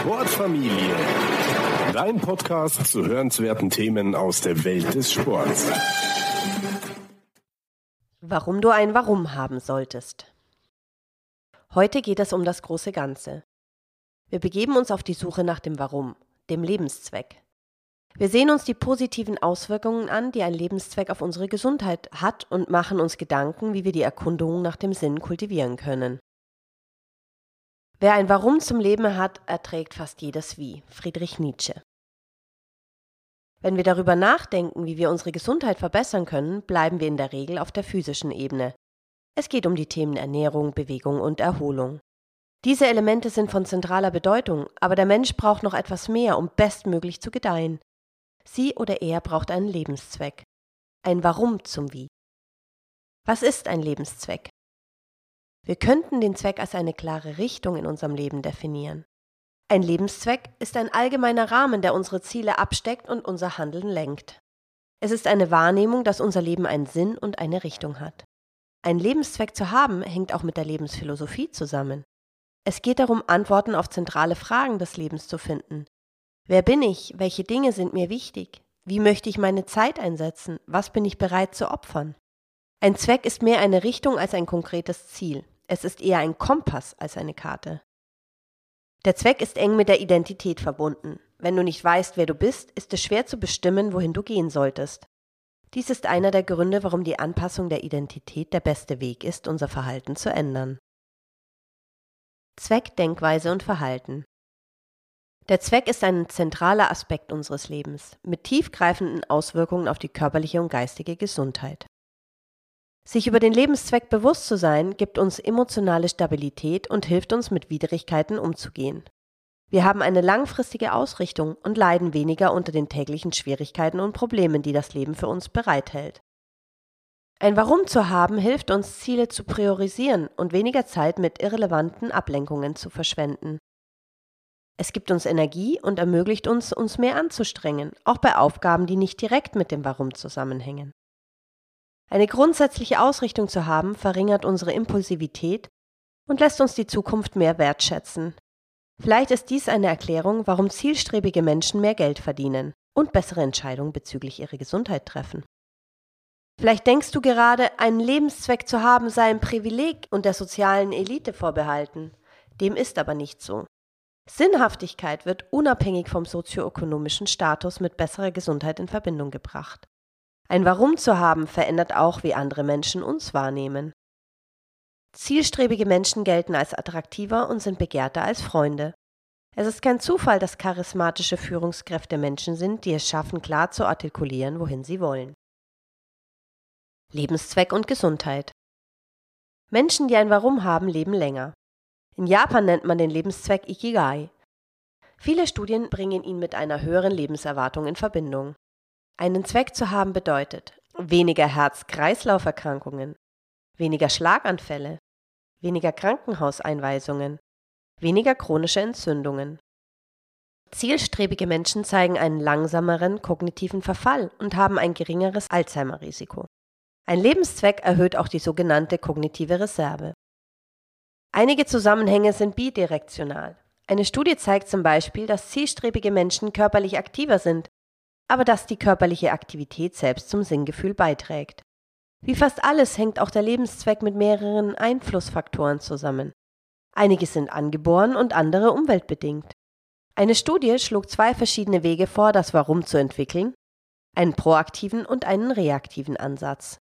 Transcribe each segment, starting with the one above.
Sportfamilie. Dein Podcast zu hörenswerten Themen aus der Welt des Sports. Warum du ein Warum haben solltest. Heute geht es um das große Ganze. Wir begeben uns auf die Suche nach dem Warum, dem Lebenszweck. Wir sehen uns die positiven Auswirkungen an, die ein Lebenszweck auf unsere Gesundheit hat und machen uns Gedanken, wie wir die Erkundung nach dem Sinn kultivieren können. Wer ein Warum zum Leben hat, erträgt fast jedes Wie. Friedrich Nietzsche. Wenn wir darüber nachdenken, wie wir unsere Gesundheit verbessern können, bleiben wir in der Regel auf der physischen Ebene. Es geht um die Themen Ernährung, Bewegung und Erholung. Diese Elemente sind von zentraler Bedeutung, aber der Mensch braucht noch etwas mehr, um bestmöglich zu gedeihen. Sie oder er braucht einen Lebenszweck. Ein Warum zum Wie. Was ist ein Lebenszweck? Wir könnten den Zweck als eine klare Richtung in unserem Leben definieren. Ein Lebenszweck ist ein allgemeiner Rahmen, der unsere Ziele absteckt und unser Handeln lenkt. Es ist eine Wahrnehmung, dass unser Leben einen Sinn und eine Richtung hat. Ein Lebenszweck zu haben, hängt auch mit der Lebensphilosophie zusammen. Es geht darum, Antworten auf zentrale Fragen des Lebens zu finden. Wer bin ich? Welche Dinge sind mir wichtig? Wie möchte ich meine Zeit einsetzen? Was bin ich bereit zu opfern? Ein Zweck ist mehr eine Richtung als ein konkretes Ziel. Es ist eher ein Kompass als eine Karte. Der Zweck ist eng mit der Identität verbunden. Wenn du nicht weißt, wer du bist, ist es schwer zu bestimmen, wohin du gehen solltest. Dies ist einer der Gründe, warum die Anpassung der Identität der beste Weg ist, unser Verhalten zu ändern. Zweck, Denkweise und Verhalten. Der Zweck ist ein zentraler Aspekt unseres Lebens, mit tiefgreifenden Auswirkungen auf die körperliche und geistige Gesundheit. Sich über den Lebenszweck bewusst zu sein, gibt uns emotionale Stabilität und hilft uns, mit Widrigkeiten umzugehen. Wir haben eine langfristige Ausrichtung und leiden weniger unter den täglichen Schwierigkeiten und Problemen, die das Leben für uns bereithält. Ein Warum zu haben hilft uns, Ziele zu priorisieren und weniger Zeit mit irrelevanten Ablenkungen zu verschwenden. Es gibt uns Energie und ermöglicht uns, uns mehr anzustrengen, auch bei Aufgaben, die nicht direkt mit dem Warum zusammenhängen. Eine grundsätzliche Ausrichtung zu haben, verringert unsere Impulsivität und lässt uns die Zukunft mehr wertschätzen. Vielleicht ist dies eine Erklärung, warum zielstrebige Menschen mehr Geld verdienen und bessere Entscheidungen bezüglich ihrer Gesundheit treffen. Vielleicht denkst du gerade, einen Lebenszweck zu haben sei ein Privileg und der sozialen Elite vorbehalten. Dem ist aber nicht so. Sinnhaftigkeit wird unabhängig vom sozioökonomischen Status mit besserer Gesundheit in Verbindung gebracht. Ein Warum zu haben verändert auch, wie andere Menschen uns wahrnehmen. Zielstrebige Menschen gelten als attraktiver und sind begehrter als Freunde. Es ist kein Zufall, dass charismatische Führungskräfte Menschen sind, die es schaffen, klar zu artikulieren, wohin sie wollen. Lebenszweck und Gesundheit. Menschen, die ein Warum haben, leben länger. In Japan nennt man den Lebenszweck Ikigai. Viele Studien bringen ihn mit einer höheren Lebenserwartung in Verbindung. Einen Zweck zu haben bedeutet weniger Herz-Kreislauf-Erkrankungen, weniger Schlaganfälle, weniger Krankenhauseinweisungen, weniger chronische Entzündungen. Zielstrebige Menschen zeigen einen langsameren kognitiven Verfall und haben ein geringeres Alzheimer-Risiko. Ein Lebenszweck erhöht auch die sogenannte kognitive Reserve. Einige Zusammenhänge sind bidirektional. Eine Studie zeigt zum Beispiel, dass zielstrebige Menschen körperlich aktiver sind aber dass die körperliche Aktivität selbst zum Sinngefühl beiträgt. Wie fast alles hängt auch der Lebenszweck mit mehreren Einflussfaktoren zusammen. Einige sind angeboren und andere umweltbedingt. Eine Studie schlug zwei verschiedene Wege vor, das Warum zu entwickeln, einen proaktiven und einen reaktiven Ansatz.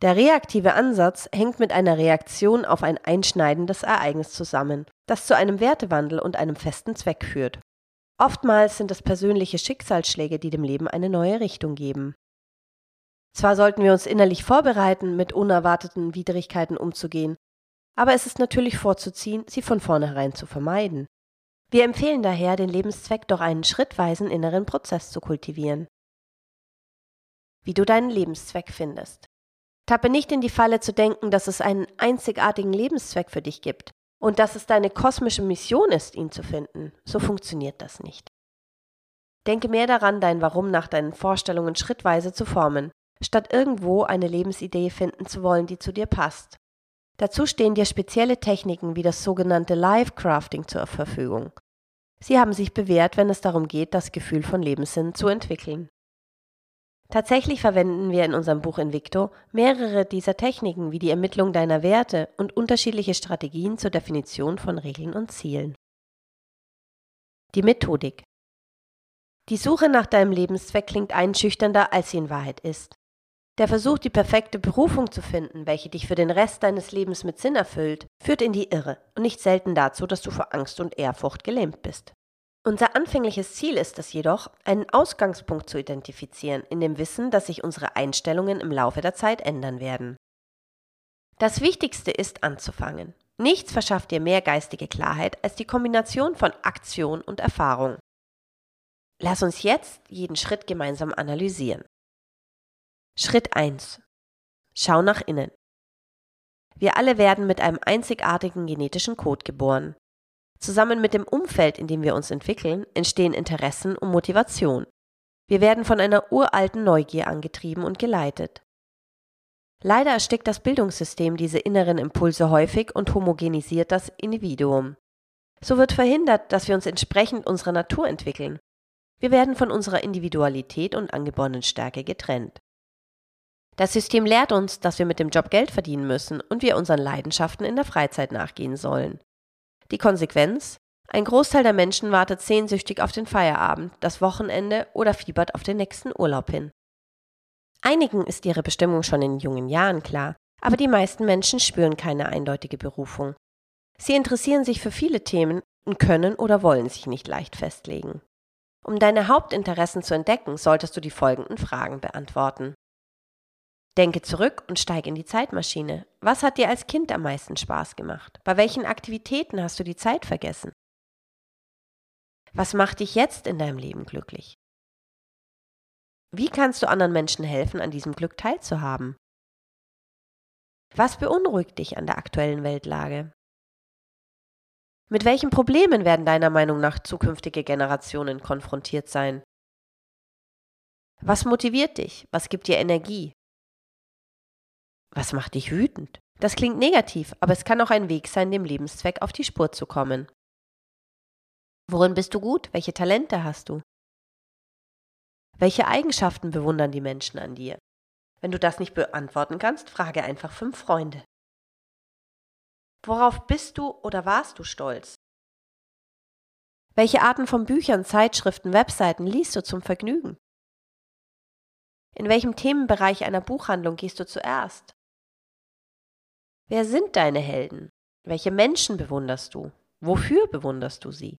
Der reaktive Ansatz hängt mit einer Reaktion auf ein einschneidendes Ereignis zusammen, das zu einem Wertewandel und einem festen Zweck führt. Oftmals sind es persönliche Schicksalsschläge, die dem Leben eine neue Richtung geben. Zwar sollten wir uns innerlich vorbereiten, mit unerwarteten Widrigkeiten umzugehen, aber es ist natürlich vorzuziehen, sie von vornherein zu vermeiden. Wir empfehlen daher, den Lebenszweck durch einen schrittweisen inneren Prozess zu kultivieren. Wie du deinen Lebenszweck findest. Tappe nicht in die Falle zu denken, dass es einen einzigartigen Lebenszweck für dich gibt und dass es deine kosmische Mission ist, ihn zu finden. So funktioniert das nicht. Denke mehr daran, dein Warum nach deinen Vorstellungen schrittweise zu formen, statt irgendwo eine Lebensidee finden zu wollen, die zu dir passt. Dazu stehen dir spezielle Techniken wie das sogenannte Live Crafting zur Verfügung. Sie haben sich bewährt, wenn es darum geht, das Gefühl von Lebenssinn zu entwickeln. Tatsächlich verwenden wir in unserem Buch Invicto mehrere dieser Techniken wie die Ermittlung deiner Werte und unterschiedliche Strategien zur Definition von Regeln und Zielen. Die Methodik. Die Suche nach deinem Lebenszweck klingt einschüchternder, als sie in Wahrheit ist. Der Versuch, die perfekte Berufung zu finden, welche dich für den Rest deines Lebens mit Sinn erfüllt, führt in die Irre und nicht selten dazu, dass du vor Angst und Ehrfurcht gelähmt bist. Unser anfängliches Ziel ist es jedoch, einen Ausgangspunkt zu identifizieren, in dem Wissen, dass sich unsere Einstellungen im Laufe der Zeit ändern werden. Das Wichtigste ist anzufangen. Nichts verschafft dir mehr geistige Klarheit als die Kombination von Aktion und Erfahrung. Lass uns jetzt jeden Schritt gemeinsam analysieren. Schritt 1. Schau nach innen. Wir alle werden mit einem einzigartigen genetischen Code geboren. Zusammen mit dem Umfeld, in dem wir uns entwickeln, entstehen Interessen und Motivation. Wir werden von einer uralten Neugier angetrieben und geleitet. Leider erstickt das Bildungssystem diese inneren Impulse häufig und homogenisiert das Individuum. So wird verhindert, dass wir uns entsprechend unserer Natur entwickeln. Wir werden von unserer Individualität und angeborenen Stärke getrennt. Das System lehrt uns, dass wir mit dem Job Geld verdienen müssen und wir unseren Leidenschaften in der Freizeit nachgehen sollen. Die Konsequenz? Ein Großteil der Menschen wartet sehnsüchtig auf den Feierabend, das Wochenende oder fiebert auf den nächsten Urlaub hin. Einigen ist ihre Bestimmung schon in jungen Jahren klar, aber die meisten Menschen spüren keine eindeutige Berufung. Sie interessieren sich für viele Themen und können oder wollen sich nicht leicht festlegen. Um deine Hauptinteressen zu entdecken, solltest du die folgenden Fragen beantworten. Denke zurück und steig in die Zeitmaschine. Was hat dir als Kind am meisten Spaß gemacht? Bei welchen Aktivitäten hast du die Zeit vergessen? Was macht dich jetzt in deinem Leben glücklich? Wie kannst du anderen Menschen helfen, an diesem Glück teilzuhaben? Was beunruhigt dich an der aktuellen Weltlage? Mit welchen Problemen werden deiner Meinung nach zukünftige Generationen konfrontiert sein? Was motiviert dich? Was gibt dir Energie? Was macht dich wütend? Das klingt negativ, aber es kann auch ein Weg sein, dem Lebenszweck auf die Spur zu kommen. Worin bist du gut? Welche Talente hast du? Welche Eigenschaften bewundern die Menschen an dir? Wenn du das nicht beantworten kannst, frage einfach fünf Freunde. Worauf bist du oder warst du stolz? Welche Arten von Büchern, Zeitschriften, Webseiten liest du zum Vergnügen? In welchem Themenbereich einer Buchhandlung gehst du zuerst? Wer sind deine Helden? Welche Menschen bewunderst du? Wofür bewunderst du sie?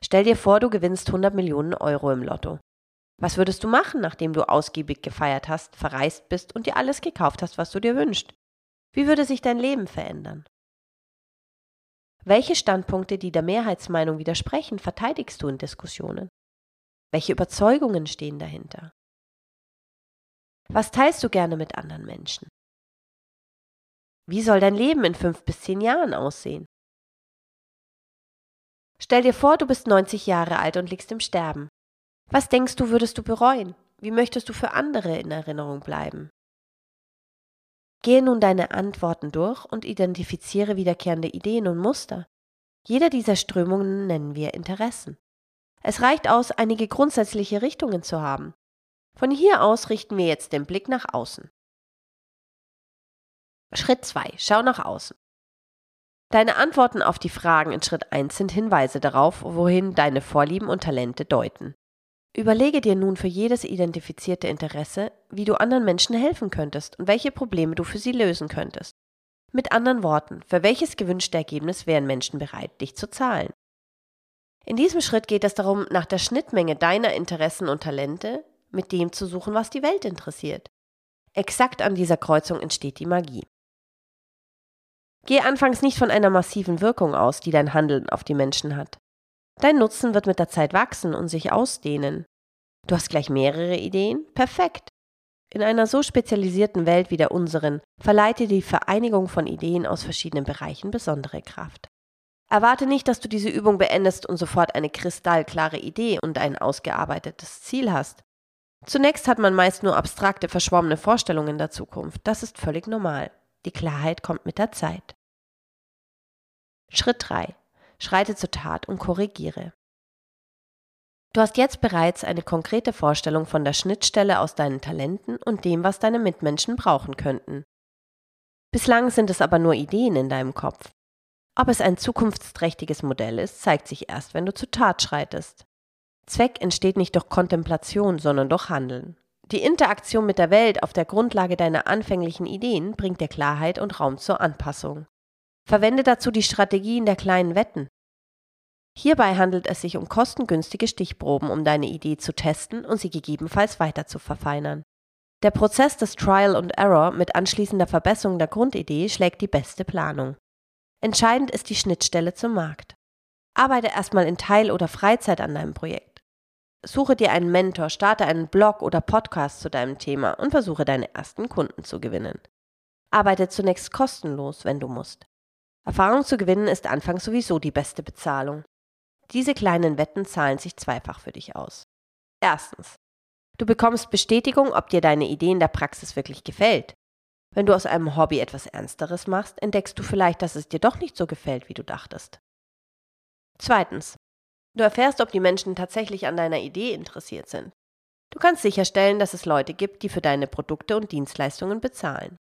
Stell dir vor, du gewinnst 100 Millionen Euro im Lotto. Was würdest du machen, nachdem du ausgiebig gefeiert hast, verreist bist und dir alles gekauft hast, was du dir wünschst? Wie würde sich dein Leben verändern? Welche Standpunkte, die der Mehrheitsmeinung widersprechen, verteidigst du in Diskussionen? Welche Überzeugungen stehen dahinter? Was teilst du gerne mit anderen Menschen? Wie soll dein Leben in fünf bis zehn Jahren aussehen? Stell dir vor, du bist 90 Jahre alt und liegst im Sterben. Was denkst du, würdest du bereuen? Wie möchtest du für andere in Erinnerung bleiben? Gehe nun deine Antworten durch und identifiziere wiederkehrende Ideen und Muster. Jeder dieser Strömungen nennen wir Interessen. Es reicht aus, einige grundsätzliche Richtungen zu haben. Von hier aus richten wir jetzt den Blick nach außen. Schritt 2. Schau nach außen. Deine Antworten auf die Fragen in Schritt 1 sind Hinweise darauf, wohin deine Vorlieben und Talente deuten. Überlege dir nun für jedes identifizierte Interesse, wie du anderen Menschen helfen könntest und welche Probleme du für sie lösen könntest. Mit anderen Worten, für welches gewünschte Ergebnis wären Menschen bereit, dich zu zahlen? In diesem Schritt geht es darum, nach der Schnittmenge deiner Interessen und Talente mit dem zu suchen, was die Welt interessiert. Exakt an dieser Kreuzung entsteht die Magie. Geh anfangs nicht von einer massiven Wirkung aus, die dein Handeln auf die Menschen hat. Dein Nutzen wird mit der Zeit wachsen und sich ausdehnen. Du hast gleich mehrere Ideen? Perfekt. In einer so spezialisierten Welt wie der unseren verleiht dir die Vereinigung von Ideen aus verschiedenen Bereichen besondere Kraft. Erwarte nicht, dass du diese Übung beendest und sofort eine kristallklare Idee und ein ausgearbeitetes Ziel hast. Zunächst hat man meist nur abstrakte, verschwommene Vorstellungen der Zukunft. Das ist völlig normal. Die Klarheit kommt mit der Zeit. Schritt 3. schreite zur Tat und korrigiere. Du hast jetzt bereits eine konkrete Vorstellung von der Schnittstelle aus deinen Talenten und dem, was deine Mitmenschen brauchen könnten. Bislang sind es aber nur Ideen in deinem Kopf. Ob es ein zukunftsträchtiges Modell ist, zeigt sich erst, wenn du zur Tat schreitest. Zweck entsteht nicht durch Kontemplation, sondern durch Handeln. Die Interaktion mit der Welt auf der Grundlage deiner anfänglichen Ideen bringt dir Klarheit und Raum zur Anpassung. Verwende dazu die Strategien der kleinen Wetten. Hierbei handelt es sich um kostengünstige Stichproben, um deine Idee zu testen und sie gegebenenfalls weiter zu verfeinern. Der Prozess des Trial and Error mit anschließender Verbesserung der Grundidee schlägt die beste Planung. Entscheidend ist die Schnittstelle zum Markt. Arbeite erstmal in Teil- oder Freizeit an deinem Projekt. Suche dir einen Mentor, starte einen Blog oder Podcast zu deinem Thema und versuche deine ersten Kunden zu gewinnen. Arbeite zunächst kostenlos, wenn du musst. Erfahrung zu gewinnen ist anfangs sowieso die beste Bezahlung. Diese kleinen Wetten zahlen sich zweifach für dich aus. Erstens. Du bekommst Bestätigung, ob dir deine Idee in der Praxis wirklich gefällt. Wenn du aus einem Hobby etwas Ernsteres machst, entdeckst du vielleicht, dass es dir doch nicht so gefällt, wie du dachtest. Zweitens. Du erfährst, ob die Menschen tatsächlich an deiner Idee interessiert sind. Du kannst sicherstellen, dass es Leute gibt, die für deine Produkte und Dienstleistungen bezahlen.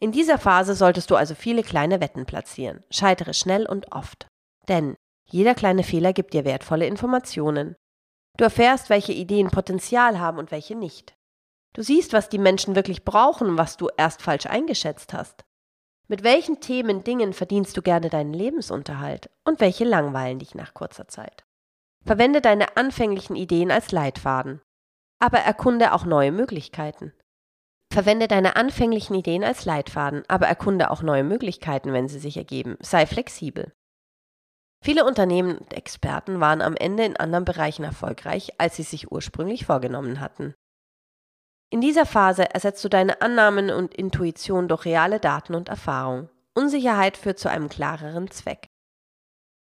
In dieser Phase solltest du also viele kleine Wetten platzieren. Scheitere schnell und oft. Denn jeder kleine Fehler gibt dir wertvolle Informationen. Du erfährst, welche Ideen Potenzial haben und welche nicht. Du siehst, was die Menschen wirklich brauchen was du erst falsch eingeschätzt hast. Mit welchen Themen, Dingen verdienst du gerne deinen Lebensunterhalt und welche langweilen dich nach kurzer Zeit? Verwende deine anfänglichen Ideen als Leitfaden, aber erkunde auch neue Möglichkeiten. Verwende deine anfänglichen Ideen als Leitfaden, aber erkunde auch neue Möglichkeiten, wenn sie sich ergeben. Sei flexibel. Viele Unternehmen und Experten waren am Ende in anderen Bereichen erfolgreich, als sie sich ursprünglich vorgenommen hatten. In dieser Phase ersetzt du deine Annahmen und Intuition durch reale Daten und Erfahrung. Unsicherheit führt zu einem klareren Zweck.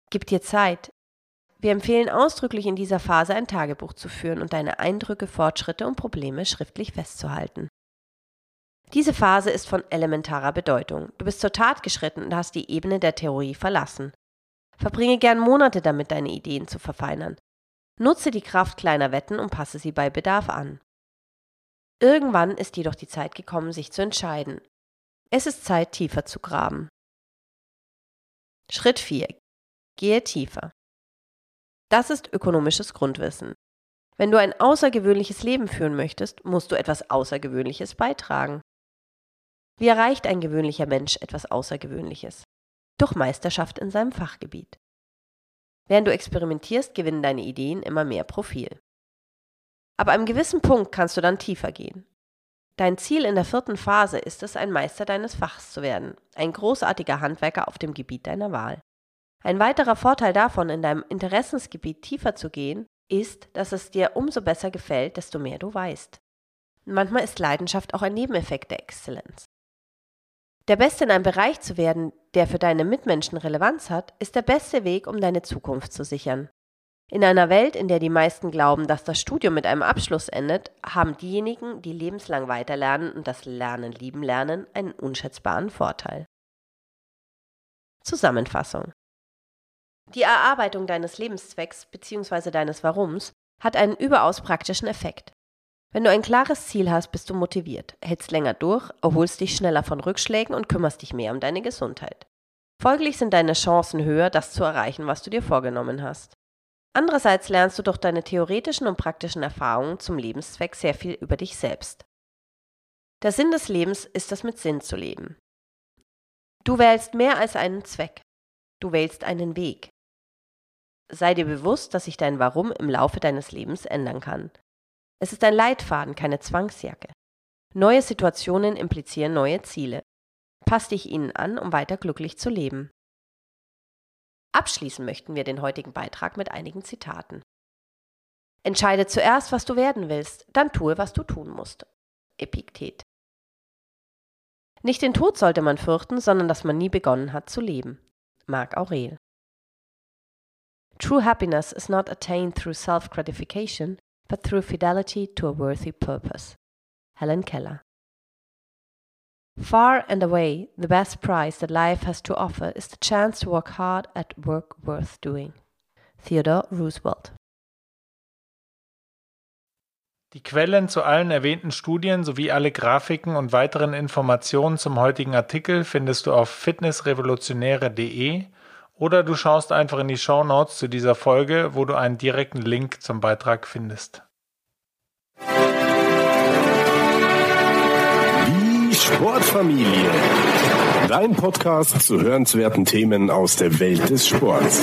Gib dir Zeit. Wir empfehlen ausdrücklich in dieser Phase ein Tagebuch zu führen und deine Eindrücke, Fortschritte und Probleme schriftlich festzuhalten. Diese Phase ist von elementarer Bedeutung. Du bist zur Tat geschritten und hast die Ebene der Theorie verlassen. Verbringe gern Monate damit, deine Ideen zu verfeinern. Nutze die Kraft kleiner Wetten und passe sie bei Bedarf an. Irgendwann ist jedoch die Zeit gekommen, sich zu entscheiden. Es ist Zeit, tiefer zu graben. Schritt 4. Gehe tiefer. Das ist ökonomisches Grundwissen. Wenn du ein außergewöhnliches Leben führen möchtest, musst du etwas Außergewöhnliches beitragen. Wie erreicht ein gewöhnlicher Mensch etwas Außergewöhnliches? durch Meisterschaft in seinem Fachgebiet. Während du experimentierst, gewinnen deine Ideen immer mehr Profil. Aber einem gewissen Punkt kannst du dann tiefer gehen. Dein Ziel in der vierten Phase ist es, ein Meister deines Fachs zu werden, ein großartiger Handwerker auf dem Gebiet deiner Wahl. Ein weiterer Vorteil davon, in deinem Interessensgebiet tiefer zu gehen, ist, dass es dir umso besser gefällt, desto mehr du weißt. Manchmal ist Leidenschaft auch ein Nebeneffekt der Exzellenz. Der Beste in einem Bereich zu werden, der für deine Mitmenschen Relevanz hat, ist der beste Weg, um deine Zukunft zu sichern. In einer Welt, in der die meisten glauben, dass das Studium mit einem Abschluss endet, haben diejenigen, die lebenslang weiterlernen und das Lernen lieben lernen, einen unschätzbaren Vorteil. Zusammenfassung Die Erarbeitung deines Lebenszwecks bzw. deines Warums hat einen überaus praktischen Effekt. Wenn du ein klares Ziel hast, bist du motiviert, hältst länger durch, erholst dich schneller von Rückschlägen und kümmerst dich mehr um deine Gesundheit. Folglich sind deine Chancen höher, das zu erreichen, was du dir vorgenommen hast. Andererseits lernst du durch deine theoretischen und praktischen Erfahrungen zum Lebenszweck sehr viel über dich selbst. Der Sinn des Lebens ist es mit Sinn zu leben. Du wählst mehr als einen Zweck. Du wählst einen Weg. Sei dir bewusst, dass sich dein Warum im Laufe deines Lebens ändern kann. Es ist ein Leitfaden, keine Zwangsjacke. Neue Situationen implizieren neue Ziele. Pass dich ihnen an, um weiter glücklich zu leben. Abschließen möchten wir den heutigen Beitrag mit einigen Zitaten. Entscheide zuerst, was du werden willst, dann tue, was du tun musst. Epiktet. Nicht den Tod sollte man fürchten, sondern dass man nie begonnen hat zu leben. Marc Aurel. True happiness is not attained through self-gratification, but through fidelity to a worthy purpose. Helen Keller Far and away, the best prize that life has to offer is the chance to work hard at work worth doing. Theodore Roosevelt. Die Quellen zu allen erwähnten Studien sowie alle Grafiken und weiteren Informationen zum heutigen Artikel findest du auf fitnessrevolutionäre.de oder du schaust einfach in die Show Notes zu dieser Folge, wo du einen direkten Link zum Beitrag findest. Die Sportfamilie. Dein Podcast zu hörenswerten Themen aus der Welt des Sports.